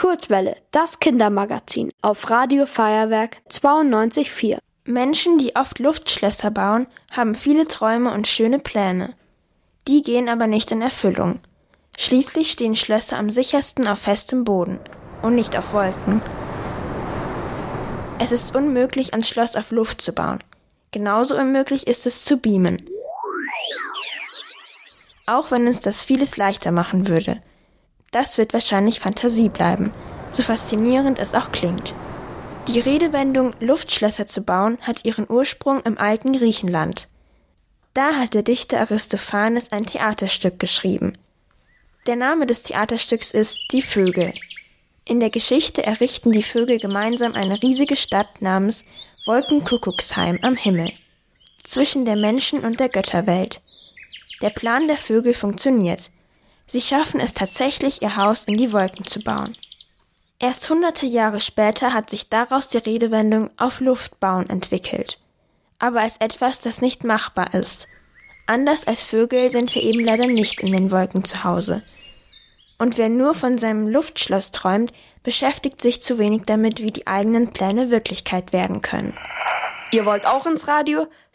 Kurzwelle, das Kindermagazin auf Radio Feuerwerk 92.4. Menschen, die oft Luftschlösser bauen, haben viele Träume und schöne Pläne. Die gehen aber nicht in Erfüllung. Schließlich stehen Schlösser am sichersten auf festem Boden und nicht auf Wolken. Es ist unmöglich, ein Schloss auf Luft zu bauen. Genauso unmöglich ist es zu beamen. Auch wenn uns das vieles leichter machen würde. Das wird wahrscheinlich Fantasie bleiben, so faszinierend es auch klingt. Die Redewendung Luftschlösser zu bauen hat ihren Ursprung im alten Griechenland. Da hat der Dichter Aristophanes ein Theaterstück geschrieben. Der Name des Theaterstücks ist Die Vögel. In der Geschichte errichten die Vögel gemeinsam eine riesige Stadt namens Wolkenkuckucksheim am Himmel, zwischen der Menschen- und der Götterwelt. Der Plan der Vögel funktioniert. Sie schaffen es tatsächlich, ihr Haus in die Wolken zu bauen. Erst hunderte Jahre später hat sich daraus die Redewendung auf Luft bauen entwickelt. Aber als etwas, das nicht machbar ist. Anders als Vögel sind wir eben leider nicht in den Wolken zu Hause. Und wer nur von seinem Luftschloss träumt, beschäftigt sich zu wenig damit, wie die eigenen Pläne Wirklichkeit werden können. Ihr wollt auch ins Radio?